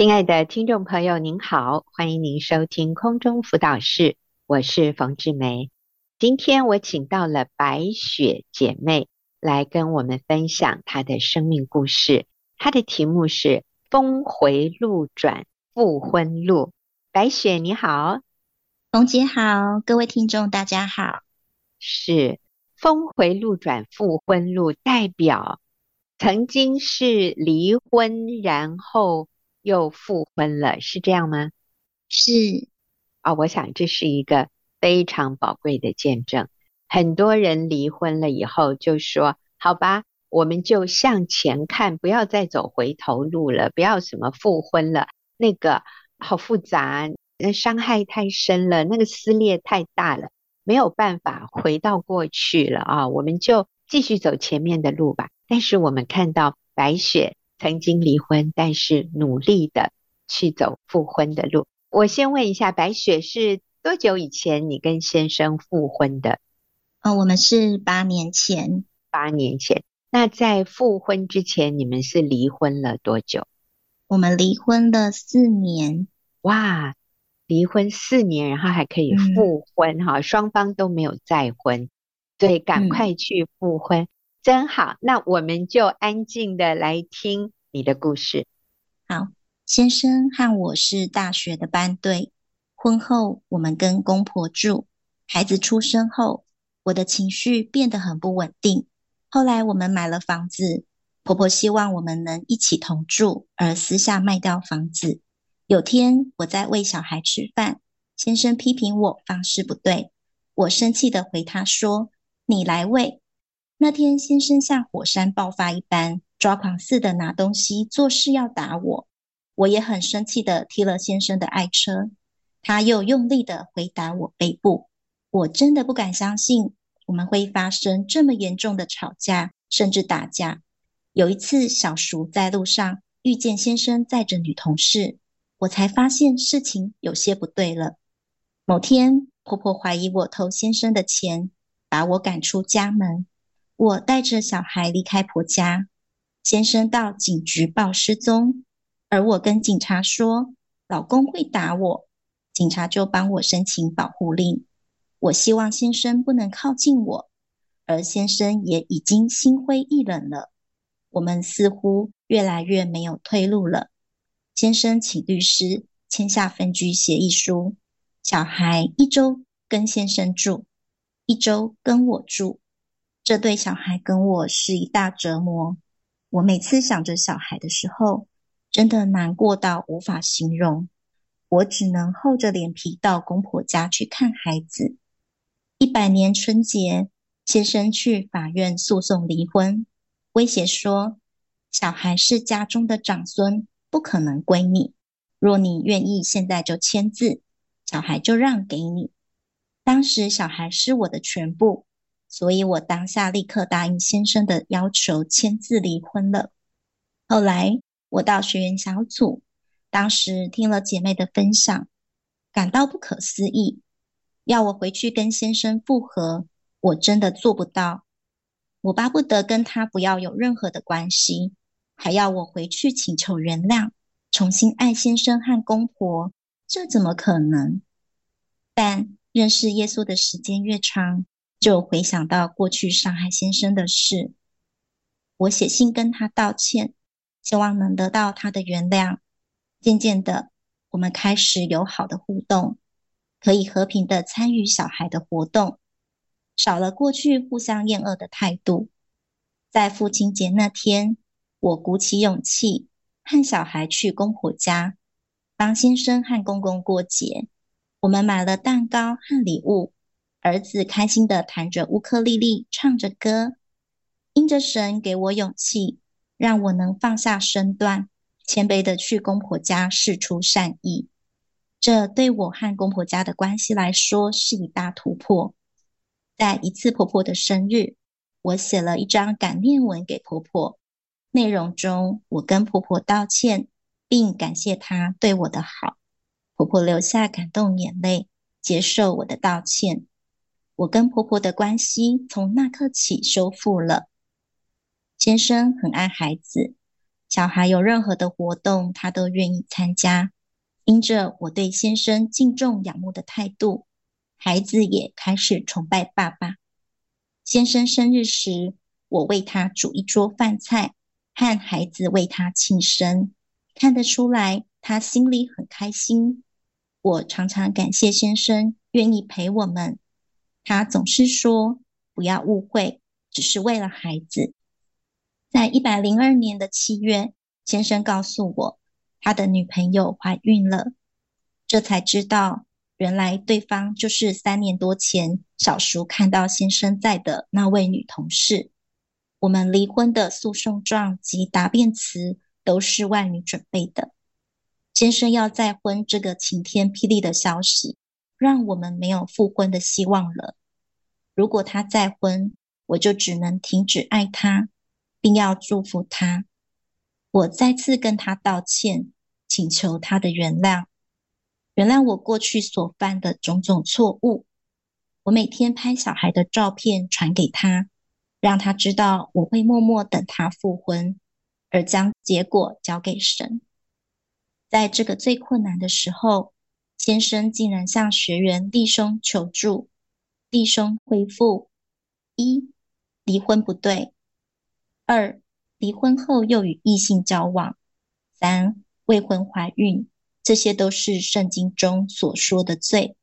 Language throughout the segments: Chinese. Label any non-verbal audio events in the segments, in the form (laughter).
亲爱的听众朋友，您好，欢迎您收听空中辅导室，我是冯志梅。今天我请到了白雪姐妹来跟我们分享她的生命故事，她的题目是《峰回路转复婚路》。白雪你好，冯姐好，各位听众大家好。是峰回路转复婚路，代表曾经是离婚，然后。又复婚了，是这样吗？是啊，我想这是一个非常宝贵的见证。很多人离婚了以后就说：“好吧，我们就向前看，不要再走回头路了，不要什么复婚了，那个好复杂，那伤害太深了，那个撕裂太大了，没有办法回到过去了啊，我们就继续走前面的路吧。”但是我们看到白雪。曾经离婚，但是努力的去走复婚的路。我先问一下，白雪是多久以前你跟先生复婚的？哦，我们是八年前。八年前。那在复婚之前，你们是离婚了多久？我们离婚了四年。哇，离婚四年，然后还可以复婚哈，嗯，双方都没有再婚，所以赶快去复婚。嗯真好，那我们就安静的来听你的故事。好，先生和我是大学的班对，婚后我们跟公婆住，孩子出生后，我的情绪变得很不稳定。后来我们买了房子，婆婆希望我们能一起同住，而私下卖掉房子。有天我在喂小孩吃饭，先生批评我方式不对，我生气的回他说：“你来喂。”那天，先生像火山爆发一般，抓狂似的拿东西做事要打我，我也很生气的踢了先生的爱车，他又用力的回打我背部，我真的不敢相信我们会发生这么严重的吵架，甚至打架。有一次，小叔在路上遇见先生载着女同事，我才发现事情有些不对了。某天，婆婆怀疑我偷先生的钱，把我赶出家门。我带着小孩离开婆家，先生到警局报失踪，而我跟警察说老公会打我，警察就帮我申请保护令。我希望先生不能靠近我，而先生也已经心灰意冷了。我们似乎越来越没有退路了。先生请律师签下分居协议书，小孩一周跟先生住，一周跟我住。这对小孩跟我是一大折磨。我每次想着小孩的时候，真的难过到无法形容。我只能厚着脸皮到公婆家去看孩子。一百年春节，先生去法院诉讼离婚，威胁说小孩是家中的长孙，不可能归你。若你愿意现在就签字，小孩就让给你。当时小孩是我的全部。所以我当下立刻答应先生的要求，签字离婚了。后来我到学员小组，当时听了姐妹的分享，感到不可思议。要我回去跟先生复合，我真的做不到。我巴不得跟他不要有任何的关系，还要我回去请求原谅，重新爱先生和公婆，这怎么可能？但认识耶稣的时间越长，就回想到过去伤害先生的事，我写信跟他道歉，希望能得到他的原谅。渐渐的，我们开始有好的互动，可以和平的参与小孩的活动，少了过去互相厌恶的态度。在父亲节那天，我鼓起勇气和小孩去公婆家，帮先生和公公过节。我们买了蛋糕和礼物。儿子开心地弹着乌克丽丽，唱着歌，因着神给我勇气，让我能放下身段，谦卑地去公婆家释出善意。这对我和公婆家的关系来说是一大突破。在一次婆婆的生日，我写了一张感念文给婆婆，内容中我跟婆婆道歉，并感谢她对我的好。婆婆流下感动眼泪，接受我的道歉。我跟婆婆的关系从那刻起修复了。先生很爱孩子，小孩有任何的活动，他都愿意参加。因着我对先生敬重仰慕的态度，孩子也开始崇拜爸爸。先生生日时，我为他煮一桌饭菜，和孩子为他庆生，看得出来他心里很开心。我常常感谢先生愿意陪我们，他总是说不要误会，只是为了孩子。在一百零二年的七月，先生告诉我，他的女朋友怀孕了，这才知道，原来对方就是三年多前小叔看到先生在的那位女同事。我们离婚的诉讼状及答辩词都是外女准备的。先生要再婚这个晴天霹雳的消息，让我们没有复婚的希望了。如果他再婚，我就只能停止爱他，并要祝福他。我再次跟他道歉，请求他的原谅，原谅我过去所犯的种种错误。我每天拍小孩的照片传给他，让他知道我会默默等他复婚，而将结果交给神。在这个最困难的时候，先生竟然向学员弟兄求助。弟兄回复：一、离婚不对；二、离婚后又与异性交往，三、未婚怀孕，这些都是圣经中所说的罪，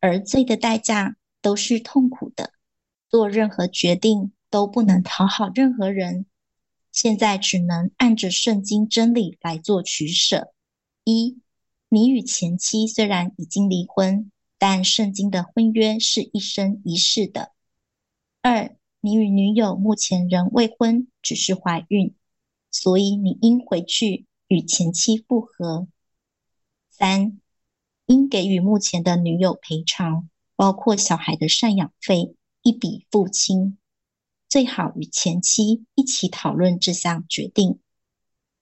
而罪的代价都是痛苦的。做任何决定都不能讨好任何人，现在只能按着圣经真理来做取舍。一、你与前妻虽然已经离婚，但圣经的婚约是一生一世的。二、你与女友目前仍未婚，只是怀孕，所以你应回去与前妻复合。三、应给予目前的女友赔偿，包括小孩的赡养费，一笔付清。最好与前妻一起讨论这项决定。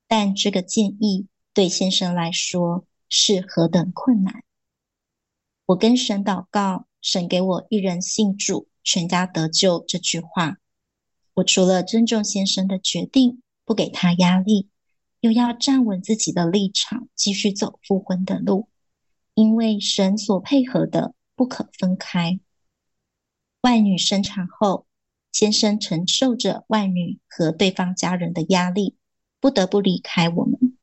但这个建议对先生来说是何等困难！我跟神祷告，神给我一人信主。全家得救这句话，我除了尊重先生的决定，不给他压力，又要站稳自己的立场，继续走复婚的路。因为神所配合的不可分开。外女生产后，先生承受着外女和对方家人的压力，不得不离开我们。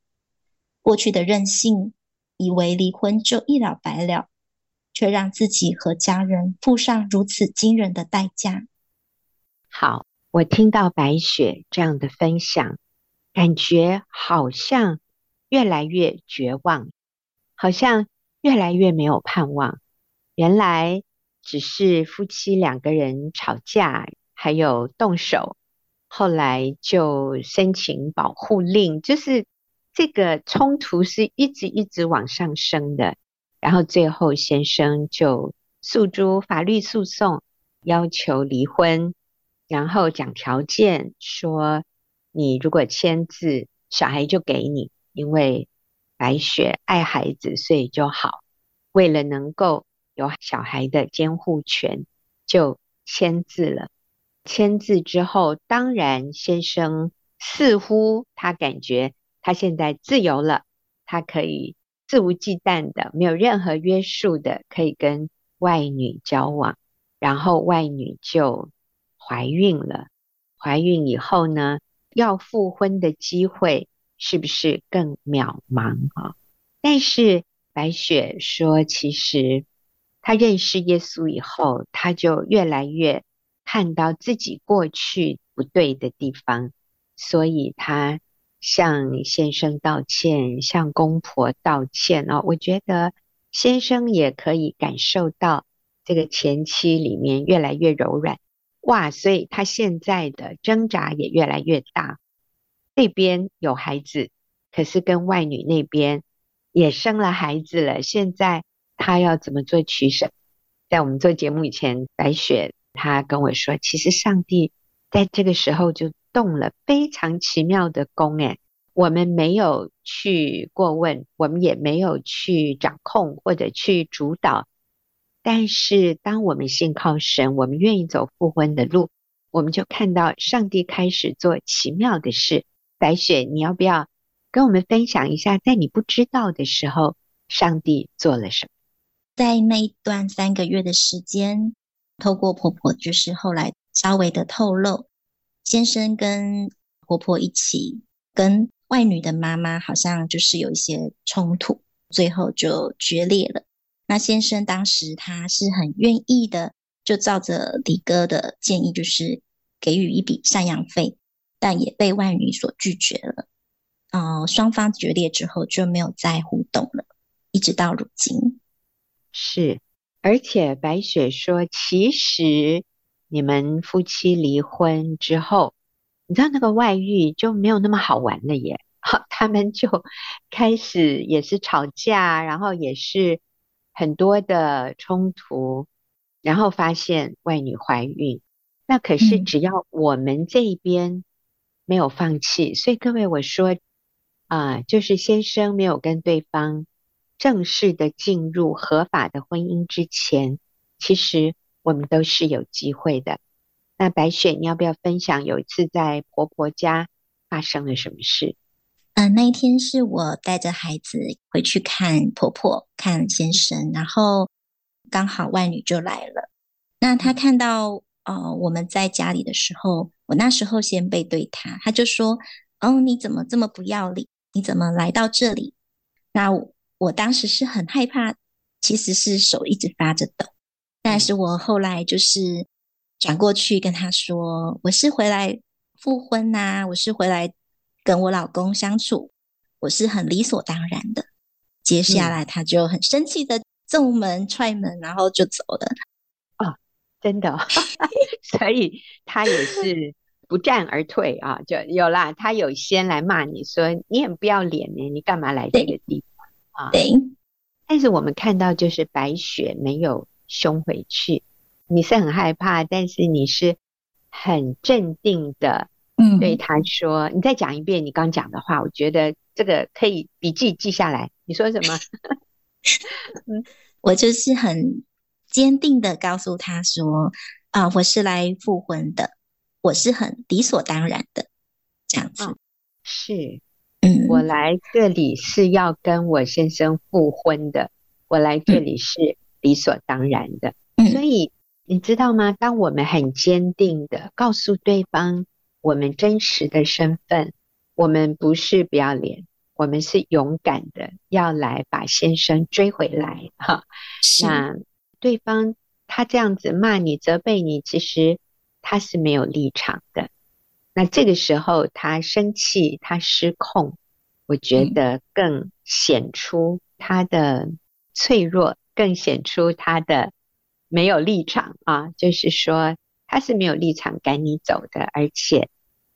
过去的任性，以为离婚就一了百了。却让自己和家人付上如此惊人的代价。好，我听到白雪这样的分享，感觉好像越来越绝望，好像越来越没有盼望。原来只是夫妻两个人吵架，还有动手，后来就申请保护令，就是这个冲突是一直一直往上升的。然后最后，先生就诉诸法律诉讼，要求离婚，然后讲条件说：你如果签字，小孩就给你，因为白雪爱孩子，所以就好。为了能够有小孩的监护权，就签字了。签字之后，当然先生似乎他感觉他现在自由了，他可以。肆无忌惮的，没有任何约束的，可以跟外女交往，然后外女就怀孕了。怀孕以后呢，要复婚的机会是不是更渺茫啊？但是白雪说，其实她认识耶稣以后，她就越来越看到自己过去不对的地方，所以她。向先生道歉，向公婆道歉哦。我觉得先生也可以感受到这个前妻里面越来越柔软，哇！所以他现在的挣扎也越来越大。这边有孩子，可是跟外女那边也生了孩子了。现在他要怎么做取舍？在我们做节目以前，白雪她跟我说，其实上帝在这个时候就。动了非常奇妙的工，诶，我们没有去过问，我们也没有去掌控或者去主导。但是，当我们信靠神，我们愿意走复婚的路，我们就看到上帝开始做奇妙的事。白雪，你要不要跟我们分享一下，在你不知道的时候，上帝做了什么？在那一段三个月的时间，透过婆婆，就是后来稍微的透露，先生跟婆婆一起跟外女的妈妈好像就是有一些冲突，最后就决裂了。那先生当时他是很愿意的，就照着李哥的建议，就是给予一笔赡养费，但也被外女所拒绝了。呃，双方决裂之后就没有再互动了，一直到如今。是，而且白雪说，其实你们夫妻离婚之后，你知道那个外遇就没有那么好玩了耶。好，他们就 (laughs) 开始也是吵架，然后也是。很多的冲突，然后发现外女怀孕，那可是只要我们这一边没有放弃，嗯、所以各位我说啊、呃，就是先生没有跟对方正式的进入合法的婚姻之前，其实我们都是有机会的。那白雪，你要不要分享有一次在婆婆家发生了什么事？嗯、那一天是我带着孩子回去看婆婆、看先生，然后刚好外女就来了。那她看到呃我们在家里的时候，我那时候先背对她，她就说：“哦，你怎么这么不要脸？你怎么来到这里？”那，我当时是很害怕，其实是手一直发着抖。但是我后来就是转过去跟他说：“我是回来复婚呐、啊，我是回来。”跟我老公相处，我是很理所当然的。接下来他就很生气的揍门、踹门，然后就走了。哦，真的，(laughs) 所以他也是不战而退啊，就有啦。他有先来骂你说你很不要脸呢，你干嘛来这个地方啊？对。但是我们看到就是白雪没有凶回去，你是很害怕，但是你是很镇定的。嗯，对他说：“你再讲一遍你刚讲的话，我觉得这个可以笔记记下来。你说什么？” (laughs) 嗯，我就是很坚定的告诉他说：“啊、呃，我是来复婚的，我是很理所当然的这样子。哦”是，嗯，我来这里是要跟我先生复婚的，我来这里是理所当然的。嗯、所以你知道吗？当我们很坚定的告诉对方。我们真实的身份，我们不是不要脸，我们是勇敢的，要来把先生追回来哈。那对方他这样子骂你、责备你，其实他是没有立场的。那这个时候他生气、他失控，我觉得更显出他的脆弱，更显出他的没有立场啊。就是说。他是没有立场赶你走的，而且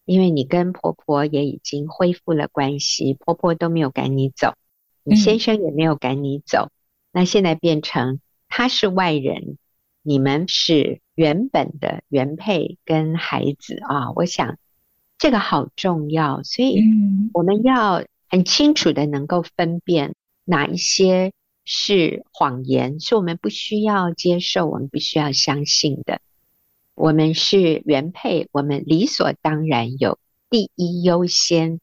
因为你跟婆婆也已经恢复了关系，婆婆都没有赶你走，你先生也没有赶你走，嗯、那现在变成他是外人，你们是原本的原配跟孩子啊，我想这个好重要，所以我们要很清楚的能够分辨哪一些是谎言，是我们不需要接受，我们不需要相信的。我们是原配，我们理所当然有第一优先，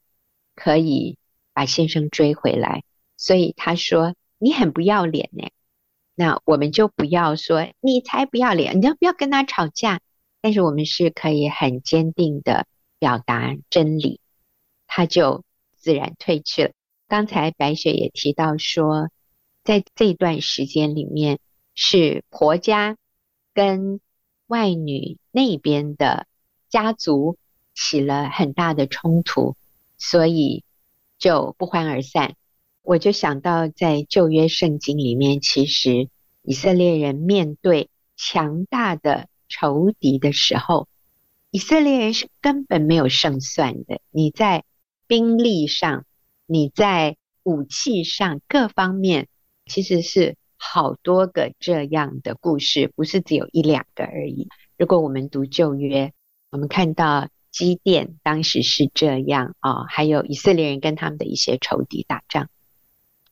可以把先生追回来。所以他说你很不要脸呢，那我们就不要说你才不要脸，你要不要跟他吵架？但是我们是可以很坚定的表达真理，他就自然退去了。刚才白雪也提到说，在这段时间里面是婆家跟。外女那边的家族起了很大的冲突，所以就不欢而散。我就想到，在旧约圣经里面，其实以色列人面对强大的仇敌的时候，以色列人是根本没有胜算的。你在兵力上，你在武器上，各方面其实是。好多个这样的故事，不是只有一两个而已。如果我们读旧约，我们看到基甸当时是这样啊、还有以色列人跟他们的一些仇敌打仗，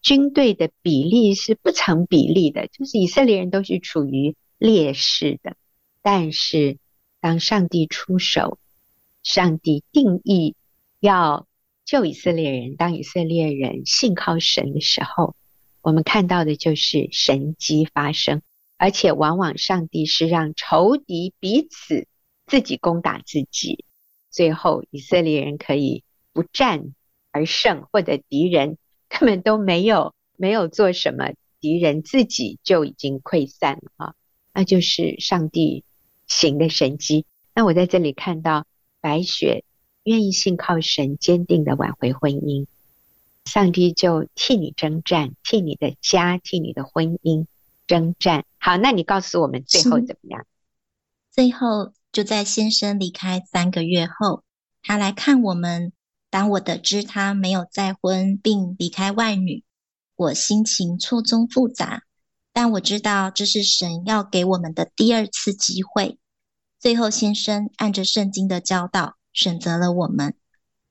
军队的比例是不成比例的，就是以色列人都是处于劣势的。但是当上帝出手，上帝定义要救以色列人，当以色列人信靠神的时候，我们看到的就是神迹发生，而且往往上帝是让仇敌彼此自己攻打自己，最后以色列人可以不战而胜，或者敌人根本都没有没有做什么，敌人自己就已经溃散了啊！那就是上帝行的神迹。那我在这里看到白雪。愿意信靠神，坚定的挽回婚姻，上帝就替你征战，替你的家，替你的婚姻征战。好，那你告诉我们最后怎么样？最后就在先生离开三个月后，他来看我们。当我得知他没有再婚并离开外女，我心情错综复杂。但我知道这是神要给我们的第二次机会。最后，先生按着圣经的教导。选择了我们，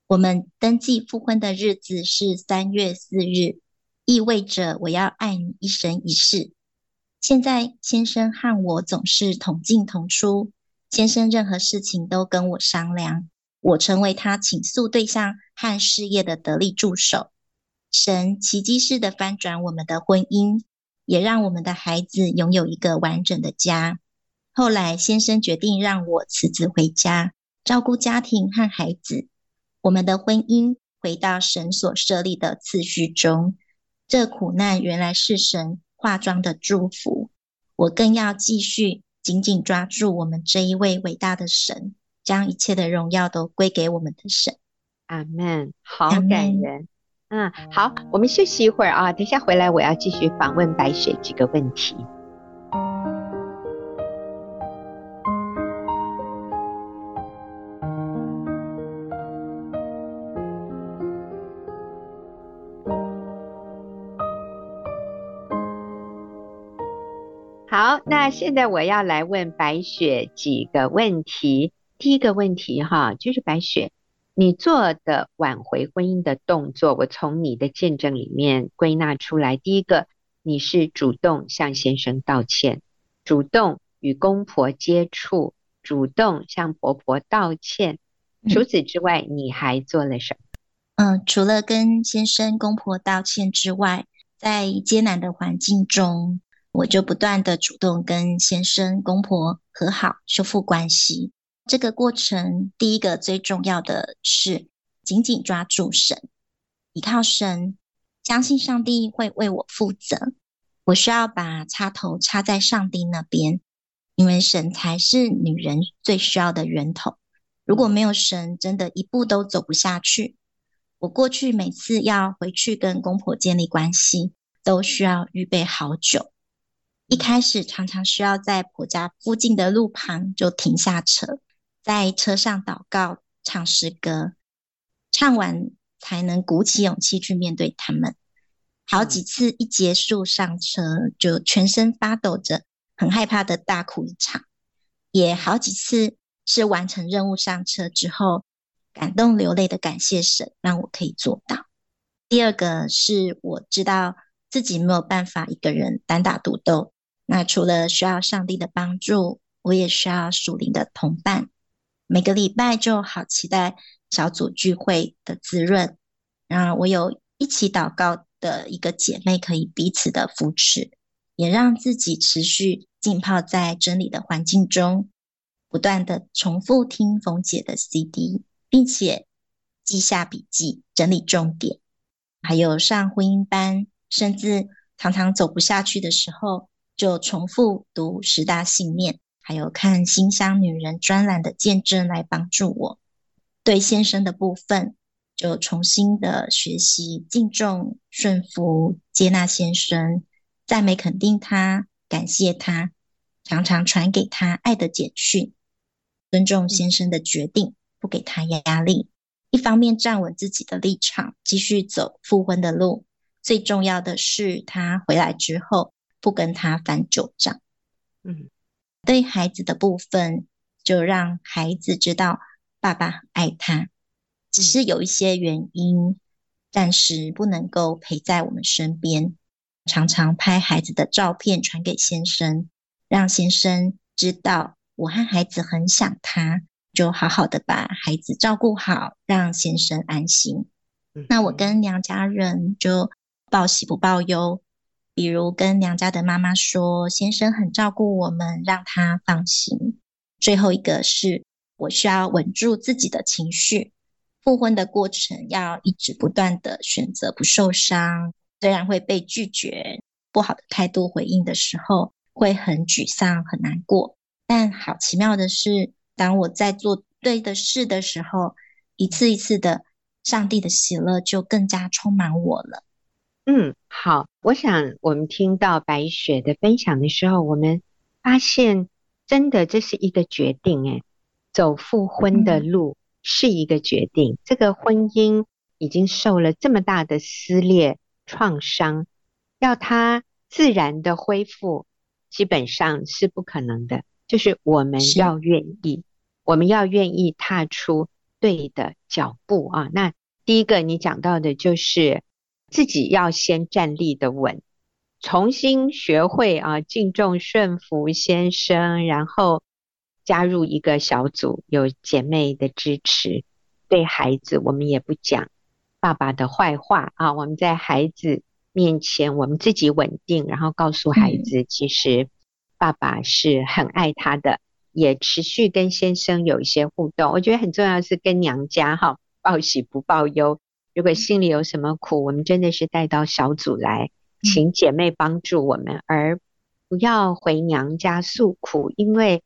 我们登记复婚的日子是三月四日，意味着我要爱你一生一世。现在先生和我总是同进同出，先生任何事情都跟我商量，我成为他倾诉对象和事业的得力助手。神奇迹式的翻转我们的婚姻，也让我们的孩子拥有一个完整的家。后来先生决定让我辞职回家。照顾家庭和孩子，我们的婚姻回到神所设立的次序中。这苦难原来是神化妆的祝福。我更要继续紧紧抓住我们这一位伟大的神，将一切的荣耀都归给我们的神。阿门。好感人。嗯，好，我们休息一会儿啊，等一下回来我要继续访问白雪几个问题。好，那现在我要来问白雪几个问题。第一个问题哈，就是白雪，你做的挽回婚姻的动作，我从你的见证里面归纳出来。第一个，你是主动向先生道歉，主动与公婆接触，主动向婆婆道歉。除此之外，你还做了什么？嗯，除了跟先生公婆道歉之外，在艰难的环境中。我就不断的主动跟先生、公婆和好，修复关系。这个过程，第一个最重要的是紧紧抓住神，依靠神，相信上帝会为我负责。我需要把插头插在上帝那边，因为神才是女人最需要的源头。如果没有神，真的一步都走不下去。我过去每次要回去跟公婆建立关系，都需要预备好久。一开始常常需要在婆家附近的路旁就停下车，在车上祷告、唱诗歌，唱完才能鼓起勇气去面对他们。好几次一结束上车，就全身发抖着，很害怕的大哭一场。也好几次是完成任务上车之后，感动流泪的感谢神，让我可以做到。第二个是我知道自己没有办法一个人单打独斗。那除了需要上帝的帮助，我也需要属灵的同伴。每个礼拜就好期待小组聚会的滋润，让我有一起祷告的一个姐妹可以彼此的扶持，也让自己持续浸泡在真理的环境中，不断的重复听冯姐的 CD，并且记下笔记，整理重点，还有上婚姻班，甚至常常走不下去的时候。就重复读十大信念，还有看新乡女人专栏的见证来帮助我。对先生的部分，就重新的学习敬重、顺服、接纳先生，赞美肯定他，感谢他，常常传给他爱的简讯，尊重先生的决定，不给他压力。一方面站稳自己的立场，继续走复婚的路。最重要的是，他回来之后。不跟他翻旧账，嗯，对孩子的部分，就让孩子知道爸爸爱他，只是有一些原因，暂时不能够陪在我们身边。常常拍孩子的照片传给先生，让先生知道我和孩子很想他，就好好的把孩子照顾好，让先生安心。那我跟娘家人就报喜不报忧，比如跟娘家的妈妈说，先生很照顾我们，让他放心。最后一个是我需要稳住自己的情绪，复婚的过程要一直不断的选择不受伤，虽然会被拒绝，不好的态度回应的时候，会很沮丧很难过，但好奇妙的是，当我在做对的事的时候，一次一次的。上帝的喜乐就更加充满我了。嗯，好，我想我们听到白雪的分享的时候，我们发现真的这是一个决定，诶，走复婚的路是一个决定。嗯、这个婚姻已经受了这么大的撕裂创伤，要它自然的恢复，基本上是不可能的。就是我们要愿意，我们要愿意踏出对的脚步啊，那。第一个，你讲到的就是自己要先站立的稳，重新学会啊敬重顺服先生，然后加入一个小组，有姐妹的支持。对孩子，我们也不讲爸爸的坏话啊，我们在孩子面前，我们自己稳定，然后告诉孩子，其实爸爸是很爱他的，也持续跟先生有一些互动。我觉得很重要的是跟娘家哈。报喜不报忧。如果心里有什么苦，我们真的是带到小组来，请姐妹帮助我们，而不要回娘家诉苦，因为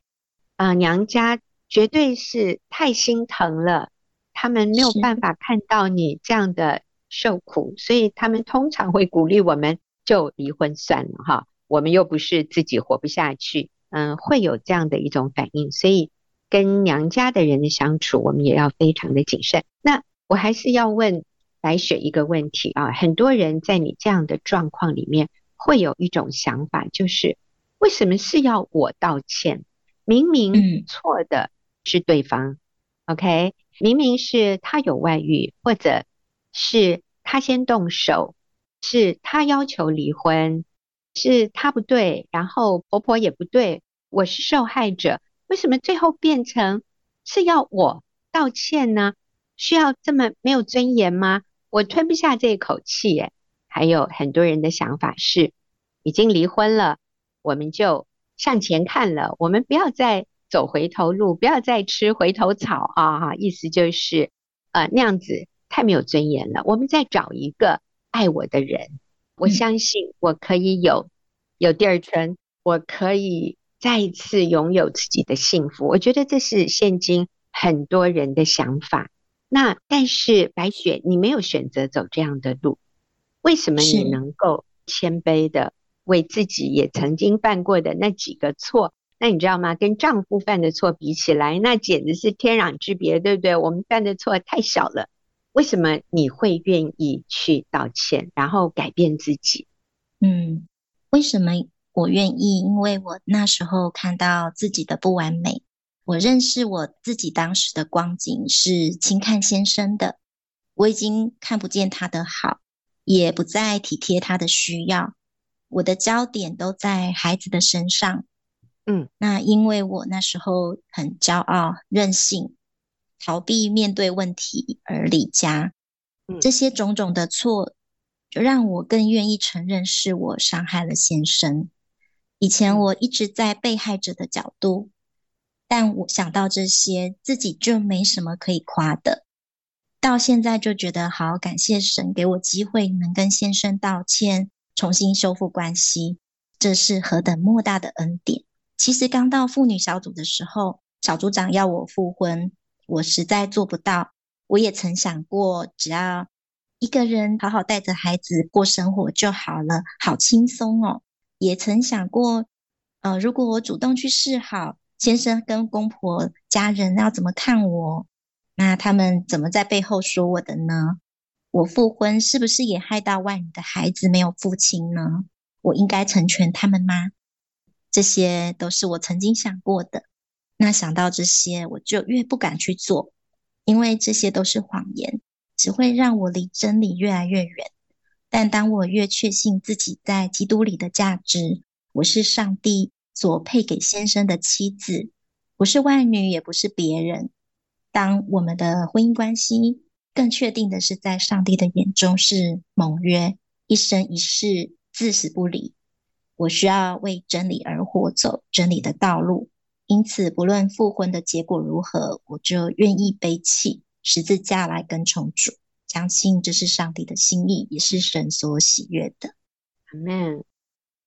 啊、呃，娘家绝对是太心疼了，他们没有办法看到你这样的受苦，所以他们通常会鼓励我们就离婚算了哈。我们又不是自己活不下去，嗯、呃，会有这样的一种反应，所以。跟娘家的人的相处，我们也要非常的谨慎。那我还是要问白雪一个问题啊，很多人在你这样的状况里面，会有一种想法，就是为什么是要我道歉？明明错的是对方，嗯，OK？明明是他有外遇，或者是他先动手，是他要求离婚，是他不对，然后婆婆也不对，我是受害者。为什么最后变成是要我道歉呢？需要这么没有尊严吗？我吞不下这口气耶。还有很多人的想法是，已经离婚了，我们就向前看了，我们不要再走回头路，不要再吃回头草啊！哈意思就是，呃，那样子太没有尊严了。我们再找一个爱我的人，我相信我可以有有第二春，我可以。再一次拥有自己的幸福，我觉得这是现今很多人的想法。那但是白雪，你没有选择走这样的路，为什么你能够谦卑的为自己也曾经犯过的那几个错？那你知道吗？跟丈夫犯的错比起来，那简直是天壤之别，对不对？我们犯的错太小了，为什么你会愿意去道歉，然后改变自己？嗯，为什么？我愿意，因为我那时候看到自己的不完美，我认识我自己当时的光景是轻看先生的，我已经看不见他的好，也不再体贴他的需要，我的焦点都在孩子的身上。嗯，那因为我那时候很骄傲、任性，逃避面对问题而离家，这些种种的错，就让我更愿意承认是我伤害了先生。以前我一直在被害者的角度，但我想到这些，自己就没什么可以夸的。到现在就觉得好感谢神给我机会，能跟先生道歉，重新修复关系，这是何等莫大的恩典。其实刚到妇女小组的时候，小组长要我复婚，我实在做不到。我也曾想过，只要一个人好好带着孩子过生活就好了，好轻松哦。也曾想过，呃，如果我主动去示好，先生跟公婆家人要怎么看我？那他们怎么在背后说我的呢？我复婚是不是也害到外女的孩子没有父亲呢？我应该成全他们吗？这些都是我曾经想过的。那想到这些，我就越不敢去做，因为这些都是谎言，只会让我离真理越来越远。但当我越确信自己在基督里的价值，我是上帝所配给先生的妻子，不是外女，也不是别人。当我们的婚姻关系更确定的是，在上帝的眼中是盟约，一生一世，至死不离。我需要为真理而活，走真理的道路。因此，不论复婚的结果如何，我就愿意背弃十字架来跟从主。相信这是上帝的心意，也是神所喜悦的。阿门。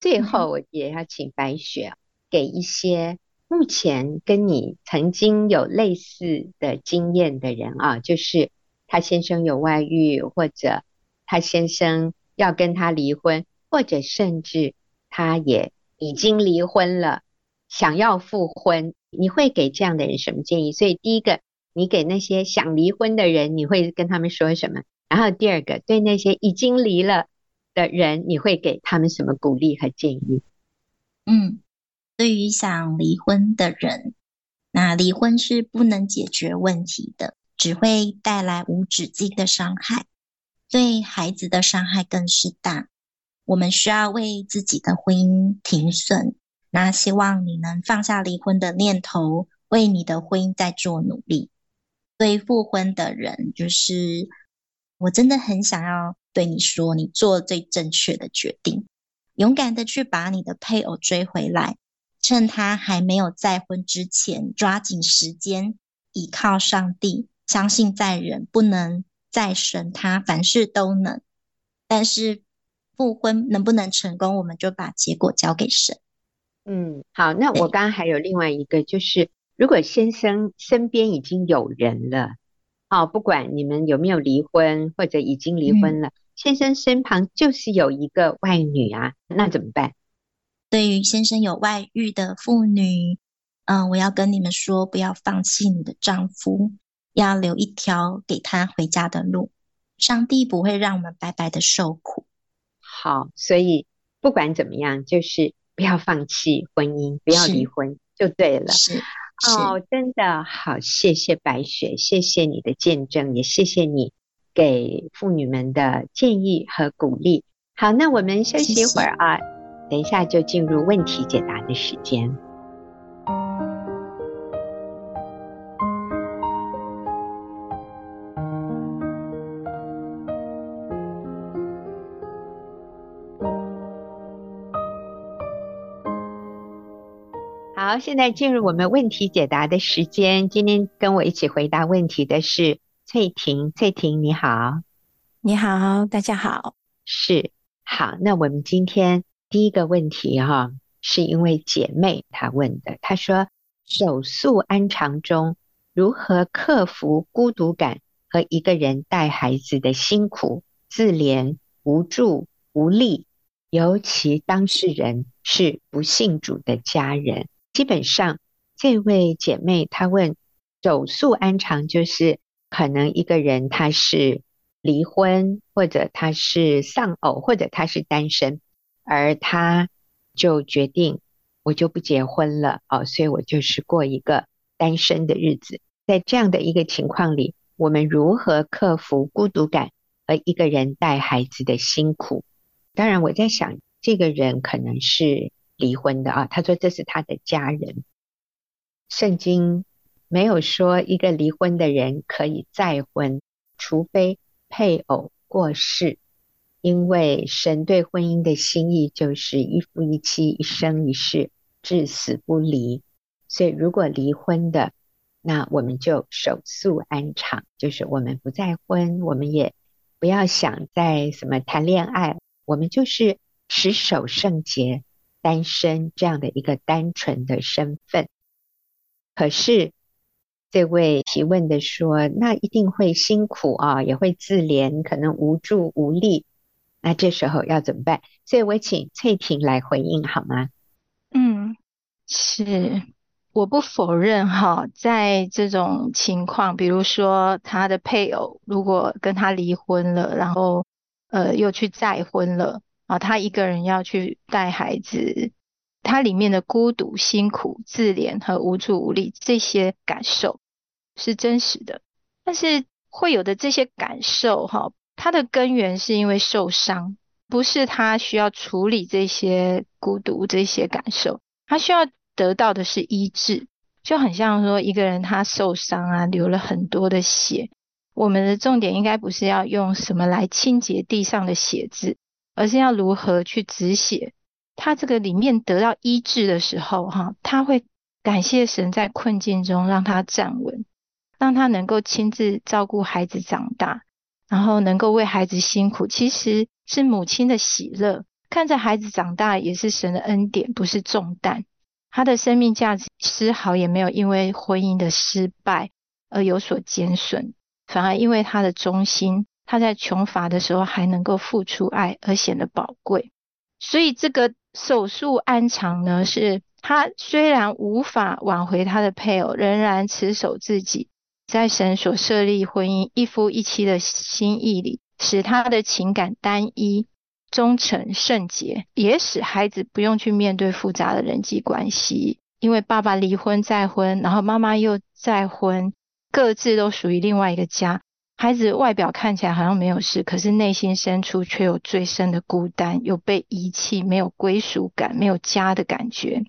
最后，我也要请白雪给一些目前跟你曾经有类似的经验的人啊，就是他先生有外遇，或者他先生要跟他离婚，或者甚至他也已经离婚了。想要复婚，你会给这样的人什么建议？所以第一个，你给那些想离婚的人，你会跟他们说什么？然后第二个，对那些已经离了的人，你会给他们什么鼓励和建议？嗯，对于想离婚的人，那离婚是不能解决问题的，只会带来无止境的伤害，对孩子的伤害更是大。我们需要为自己的婚姻停损。那希望你能放下离婚的念头，为你的婚姻再做努力。对复婚的人，就是我真的很想要对你说，你做最正确的决定，勇敢的去把你的配偶追回来，趁他还没有再婚之前，抓紧时间，倚靠上帝，相信在人不能再神，他凡事都能。但是复婚能不能成功，我们就把结果交给神。嗯，好，那我刚刚还有另外一个，就是如果先生身边已经有人了，哦，不管你们有没有离婚或者已经离婚了，嗯，先生身旁就是有一个外女啊，那怎么办？对于先生有外遇的妇女，嗯，我要跟你们说，不要放弃你的丈夫，要留一条给他回家的路。上帝不会让我们白白的受苦。好，所以不管怎么样，就是。不要放弃婚姻，不要离婚就对了。是，是哦，真的好，谢谢白雪，谢谢你的见证，也谢谢你给妇女们的建议和鼓励。好，那我们休息一会儿啊，等一下就进入问题解答的时间。好，现在进入我们问题解答的时间。今天跟我一起回答问题的是翠婷。翠婷，你好，你好，大家好。是，好，那我们今天第一个问题哈，是因为姐妹她问的，她说手速安长中如何克服孤独感和一个人带孩子的辛苦、自怜、无助、无力，尤其当事人是不信主的家人。基本上，这位姐妹她问手速安长，就是可能一个人他是离婚，或者他是丧偶，或者他是单身，而他就决定我就不结婚了哦，所以我就是过一个单身的日子。在这样的一个情况里，我们如何克服孤独感和一个人带孩子的辛苦？当然，我在想，这个人可能是。离婚的啊，他说这是他的家人。圣经没有说一个离婚的人可以再婚，除非配偶过世。因为神对婚姻的心意就是一夫一妻，一生一世，至死不离。所以如果离婚的，那我们就手宿安长，就是我们不再婚，我们也不要想再什么谈恋爱，我们就是持守圣洁。单身这样的一个单纯的身份，可是这位提问的说，那一定会辛苦啊，也会自怜，可能无助无力，那这时候要怎么办？所以我请翠婷来回应好吗？嗯，是，我不否认哈，在这种情况，比如说他的配偶如果跟他离婚了，然后呃又去再婚了。啊，他一个人要去带孩子，它里面的孤独、辛苦、自怜和无助无力这些感受是真实的，但是会有的这些感受，哈，它的根源是因为受伤，不是他需要处理这些孤独这些感受，他需要得到的是医治，就很像说一个人他受伤啊，流了很多的血，我们的重点应该不是要用什么来清洁地上的血渍，而是要如何去止血。他这个里面得到医治的时候，哈，他会感谢神在困境中让他站稳，让他能够亲自照顾孩子长大，然后能够为孩子辛苦，其实是母亲的喜乐。看着孩子长大也是神的恩典，不是重担。他的生命价值丝毫也没有因为婚姻的失败而有所减损，反而因为他的忠心，他在穷乏的时候还能够付出爱而显得宝贵。所以这个。手术安详呢，是他虽然无法挽回他的配偶，仍然持守自己在神所设立婚姻一夫一妻的心意里，使他的情感单一、忠诚、圣洁，也使孩子不用去面对复杂的人际关系，因为爸爸离婚再婚，然后妈妈又再婚，各自都属于另外一个家。孩子外表看起来好像没有事，可是内心深处却有最深的孤单，有被遗弃、没有归属感、没有家的感觉。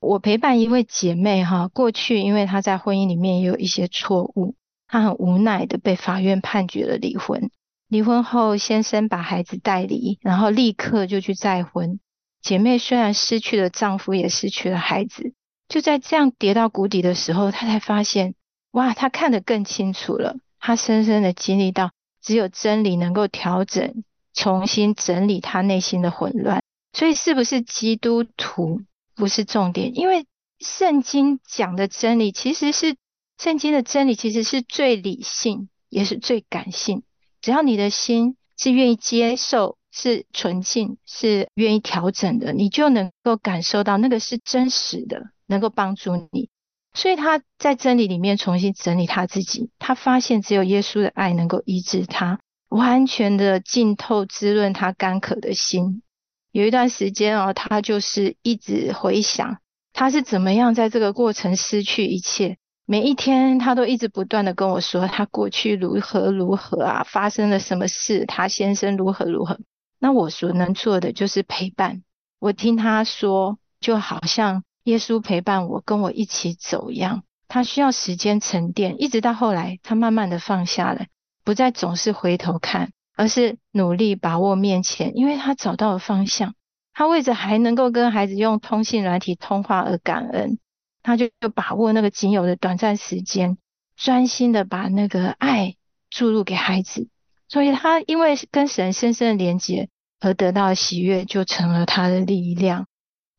我陪伴一位姐妹哈，过去因为她在婚姻里面也有一些错误，她很无奈的被法院判决了离婚。离婚后，先生把孩子带离，然后立刻就去再婚。姐妹虽然失去了丈夫，也失去了孩子，就在这样跌到谷底的时候，她才发现，哇，她看得更清楚了。他深深的经历到，只有真理能够调整、重新整理他内心的混乱。所以，是不是基督徒不是重点？因为圣经讲的真理，其实是圣经的真理，其实是最理性，也是最感性。只要你的心是愿意接受、是纯净、是愿意调整的，你就能够感受到那个是真实的，能够帮助你。所以他在真理里面重新整理他自己，他发现只有耶稣的爱能够医治他，完全的浸透滋润他干渴的心。有一段时间哦，他就是一直回想他是怎么样在这个过程失去一切。每一天他都一直不断的跟我说他过去如何如何啊，发生了什么事，他先生如何如何。那我所能做的就是陪伴，我听他说，就好像。耶稣陪伴我，跟我一起走一样。他需要时间沉淀，一直到后来，他慢慢的放下了，不再总是回头看，而是努力把握面前，因为他找到了方向。他为着还能够跟孩子用通信软体通话而感恩，他就把握那个仅有的短暂时间，专心的把那个爱注入给孩子。所以他因为跟神深深的连接而得到喜悦，就成了他的力量。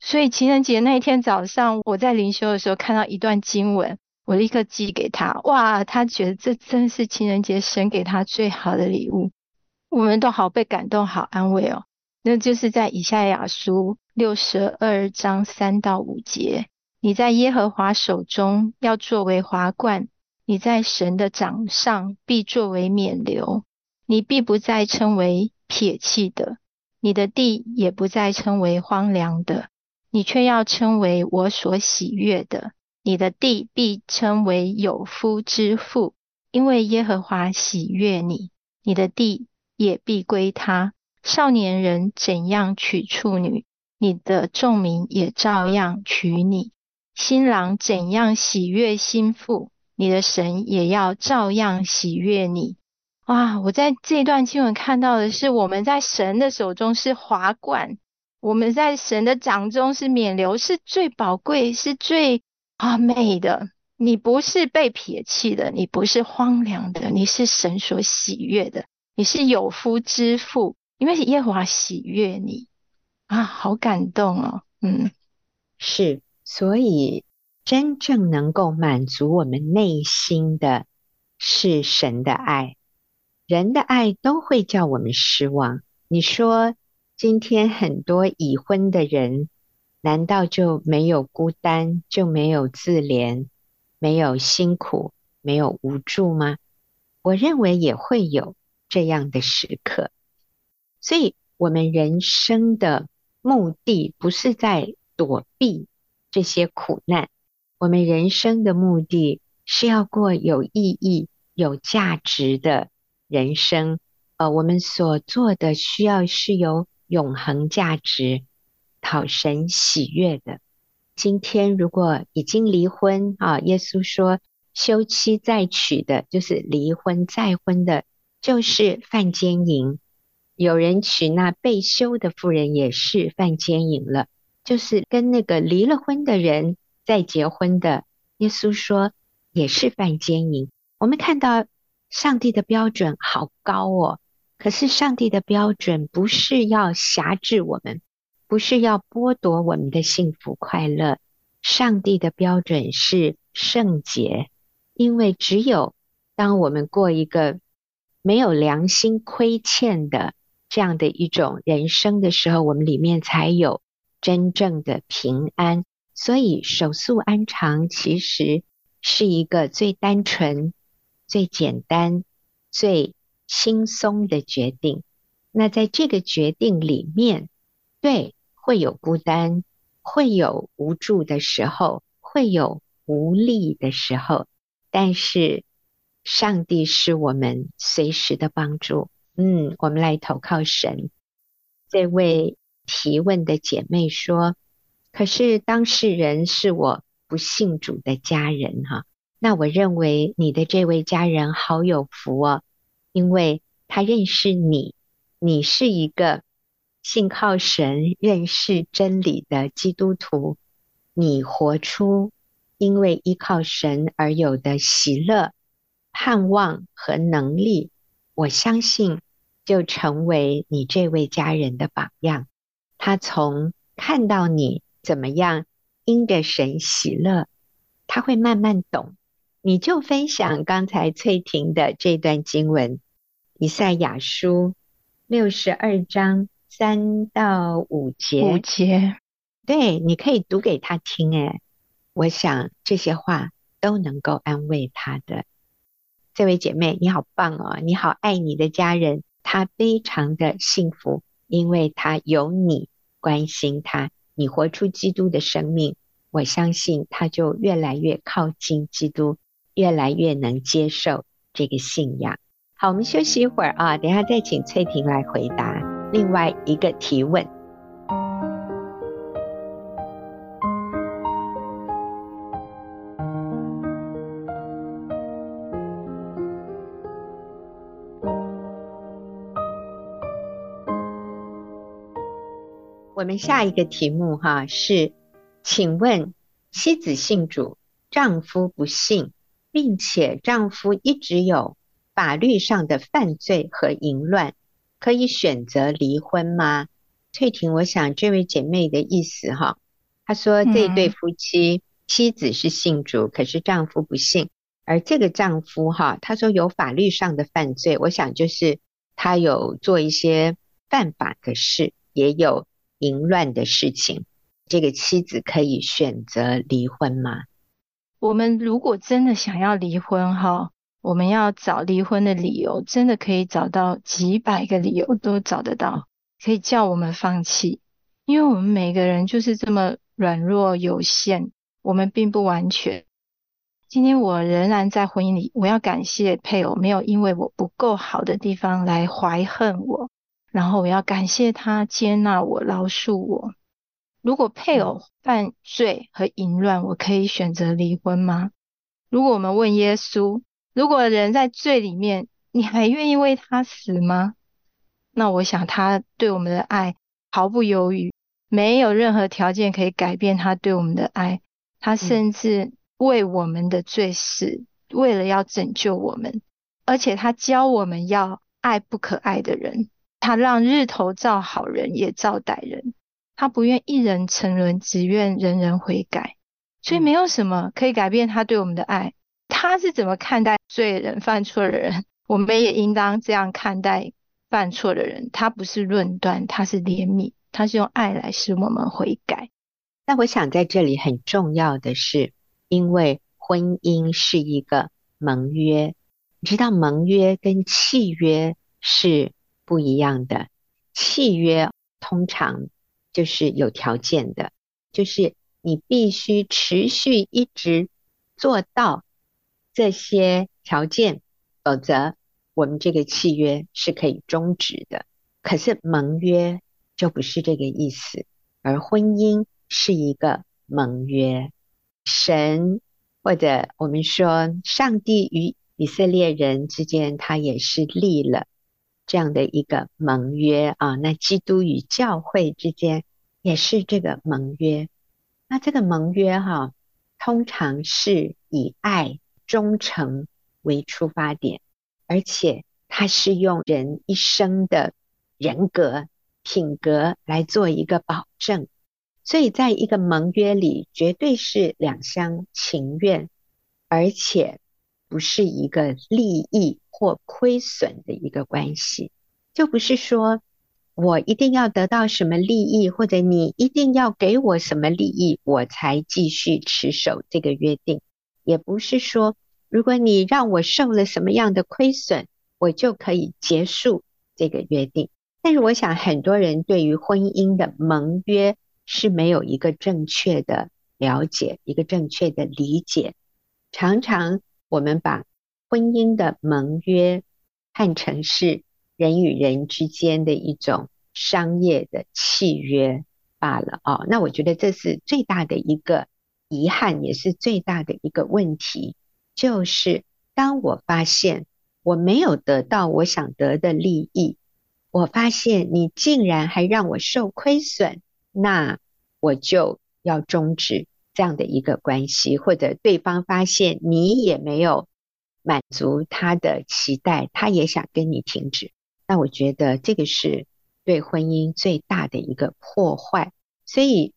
所以情人节那一天早上，我在灵修的时候看到一段经文，我立刻寄给他。哇，他觉得这真是情人节神给他最好的礼物。我们都好被感动，好安慰哦。那就是在以赛亚书六十二章三到五节：你在耶和华手中要作为华冠，你在神的掌上必作为冕旒，你必不再称为撇弃的，你的地也不再称为荒凉的。你却要称为我所喜悦的，你的地必称为有夫之妇，因为耶和华喜悦你，你的地也必归他。少年人怎样娶处女，你的众民也照样娶你；新郎怎样喜悦新妇，你的神也要照样喜悦你。哇！我在这段经文看到的是，我们在神的手中是华冠。我们在神的掌中是免流，是最宝贵，是最啊美的。你不是被撇弃的，你不是荒凉的，你是神所喜悦的，你是有夫之妇，因为耶和华喜悦你啊，好感动哦。嗯，是，所以真正能够满足我们内心的是神的爱，人的爱都会叫我们失望。你说。今天很多已婚的人，难道就没有孤单，就没有自怜，没有辛苦，没有无助吗？我认为也会有这样的时刻。所以，我们人生的目的不是在躲避这些苦难，我们人生的目的是要过有意义、有价值的人生。呃，我们所做的需要是由永恒价值，讨神喜悦的。今天如果已经离婚啊，耶稣说休妻再娶的，就是离婚再婚的，就是犯奸淫。有人娶那被休的妇人，也是犯奸淫了，就是跟那个离了婚的人再结婚的。耶稣说也是犯奸淫。我们看到上帝的标准好高哦，可是上帝的标准不是要辖制我们，不是要剥夺我们的幸福快乐。上帝的标准是圣洁，因为只有当我们过一个没有良心亏欠的这样的一种人生的时候，我们里面才有真正的平安。所以手速安常其实是一个最单纯、最简单、最轻松的决定。那在这个决定里面，对，会有孤单。会有无助的时候，会有无力的时候，但是上帝是我们随时的帮助。嗯，我们来投靠神。这位提问的姐妹说：“可是当事人是我不信主的家人，哈，那我认为你的这位家人好有福哦，因为他认识你，你是一个。”信靠神、认识真理的基督徒，你活出因为依靠神而有的喜乐、盼望和能力，我相信就成为你这位家人的榜样。他从看到你怎么样因着神喜乐，他会慢慢懂。你就分享刚才翠婷的这段经文，《以赛亚书》六十二章。三到五节，五节，对，你可以读给他听。诶，我想这些话都能够安慰他的。这位姐妹，你好棒哦！你好爱你的家人，他非常的幸福，因为他有你关心他。你活出基督的生命，我相信他就越来越靠近基督，越来越能接受这个信仰。好，我们休息一会儿啊，等下再请翠婷来回答。另外一个提问，我们下一个题目哈是，请问妻子信主，丈夫不信，并且丈夫一直有法律上的犯罪和淫乱。可以选择离婚吗？翠婷，我想这位姐妹的意思哈，她说这对夫妻，妻子是信主，可是丈夫不信，而这个丈夫哈，他说有法律上的犯罪，我想就是他有做一些犯法的事，也有淫乱的事情，这个妻子可以选择离婚吗？我们如果真的想要离婚哈。我们要找离婚的理由，真的可以找到几百个理由都找得到，可以叫我们放弃。因为我们每个人就是这么软弱有限，我们并不完全。今天我仍然在婚姻里，我要感谢配偶没有因为我不够好的地方来怀恨我，然后我要感谢他接纳我、饶恕我。如果配偶犯罪和淫乱，我可以选择离婚吗？如果我们问耶稣，如果人在罪里面，你还愿意为他死吗？那我想他对我们的爱毫不犹豫，没有任何条件可以改变他对我们的爱。他甚至为我们的罪死，为了要拯救我们，而且他教我们要爱不可爱的人。他让日头照好人也照歹人，他不愿一人沉沦，只愿人人悔改。所以没有什么可以改变他对我们的爱。他是怎么看待罪人、犯错的人？我们也应当这样看待犯错的人。他不是论断，他是怜悯，他是用爱来使我们悔改。那我想在这里很重要的是，因为婚姻是一个盟约，你知道盟约跟契约是不一样的。契约通常就是有条件的，就是你必须持续一直做到。这些条件，否则我们这个契约是可以终止的。可是盟约就不是这个意思，而婚姻是一个盟约。神或者我们说，上帝与以色列人之间，他也是立了这样的一个盟约啊。那基督与教会之间也是这个盟约。那这个盟约哈、通常是以爱、忠诚为出发点，而且它是用人一生的人格、品格来做一个保证。所以，在一个盟约里，绝对是两厢情愿，而且不是一个利益或亏损的一个关系。就不是说我一定要得到什么利益，或者你一定要给我什么利益，我才继续持守这个约定。也不是说，如果你让我受了什么样的亏损，我就可以结束这个约定。但是，我想很多人对于婚姻的盟约，是没有一个正确的了解，一个正确的理解。常常我们把婚姻的盟约看成是人与人之间的一种商业的契约罢了哦。那我觉得这是最大的一个遗憾，也是最大的一个问题，就是当我发现我没有得到我想得的利益，我发现你竟然还让我受亏损。那我就要终止这样的一个关系，或者对方发现你也没有满足他的期待，他也想跟你停止。那我觉得这个是对婚姻最大的一个破坏。所以，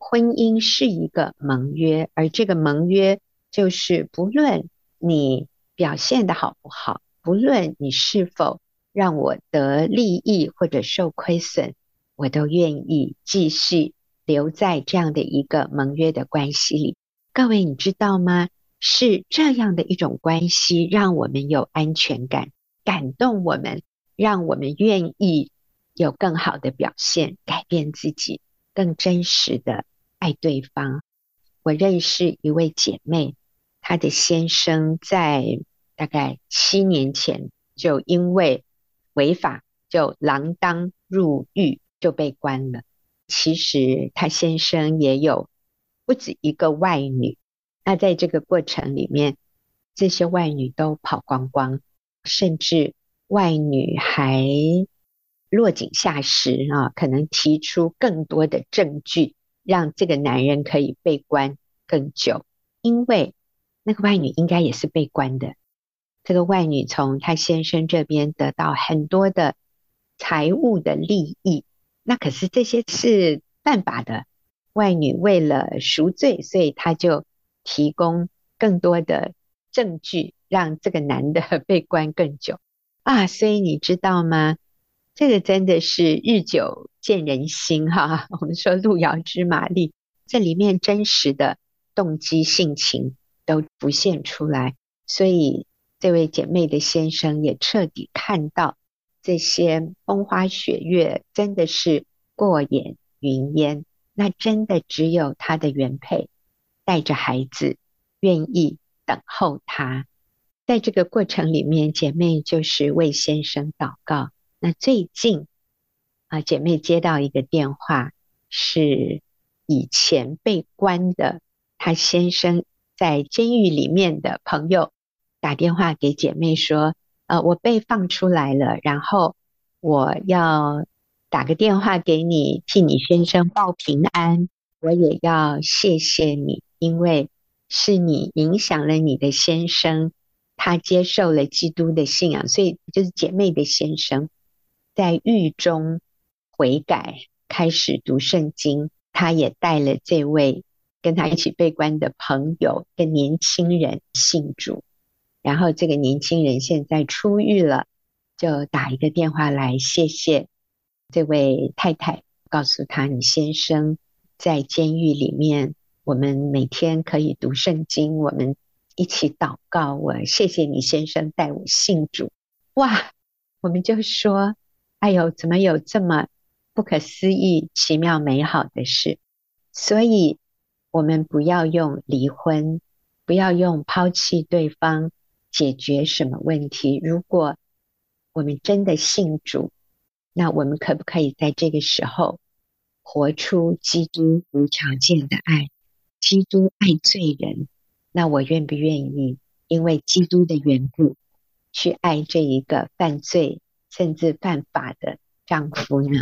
婚姻是一个盟约，而这个盟约就是不论你表现得好不好，不论你是否让我得利益或者受亏损。我都愿意继续留在这样的一个盟约的关系里。各位，你知道吗？是这样的一种关系，让我们有安全感，感动我们，让我们愿意有更好的表现，改变自己，更真实的爱对方。我认识一位姐妹，她的先生在大概七年前就因为违法，就锒铛入狱。就被关了。其实他先生也有不止一个外女，那在这个过程里面，这些外女都跑光光，甚至外女还落井下石啊，可能提出更多的证据，让这个男人可以被关更久。因为那个外女应该也是被关的，这个外女从他先生这边得到很多的财务的利益。那可是这些是犯法的，外女为了赎罪，所以他就提供更多的证据，让这个男的被关更久啊！所以你知道吗？这个真的是日久见人心哈。我们说路遥知马力，这里面真实的动机性情都浮现出来，所以这位姐妹的先生也彻底看到。这些风花雪月真的是过眼云烟，那真的只有他的原配带着孩子愿意等候他。在这个过程里面，姐妹就是为先生祷告。那最近啊，姐妹接到一个电话，是以前被关的她先生在监狱里面的朋友打电话给姐妹说。呃，我被放出来了，然后我要打个电话给你，替你先生报平安。我也要谢谢你，因为是你影响了你的先生，他接受了基督的信仰，所以就是姐妹的先生在狱中悔改，开始读圣经。他也带了这位跟他一起被关的朋友，一个年轻人信主。然后这个年轻人现在出狱了，就打一个电话来谢谢这位太太，告诉他你先生在监狱里面，我们每天可以读圣经，我们一起祷告。我谢谢你先生带我信主。哇，我们就说，哎呦，怎么有这么不可思议、奇妙、美好的事？所以，我们不要用离婚，不要用抛弃对方。解决什么问题？如果我们真的信主，那我们可不可以在这个时候活出基督无条件的爱？基督爱罪人，那我愿不愿意因为基督的缘故去爱这一个犯罪甚至犯法的丈夫呢？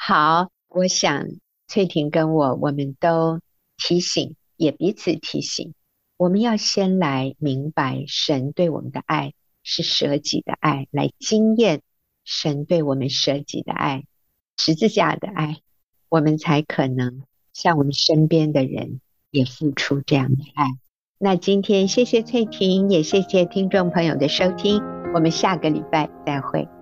好，我想翠婷跟我，我们都提醒，也彼此提醒，我们要先来明白神对我们的爱是舍己的爱，来经验神对我们舍己的爱，十字架的爱，我们才可能向我们身边的人也付出这样的爱。那今天谢谢翠婷，也谢谢听众朋友的收听，我们下个礼拜再会。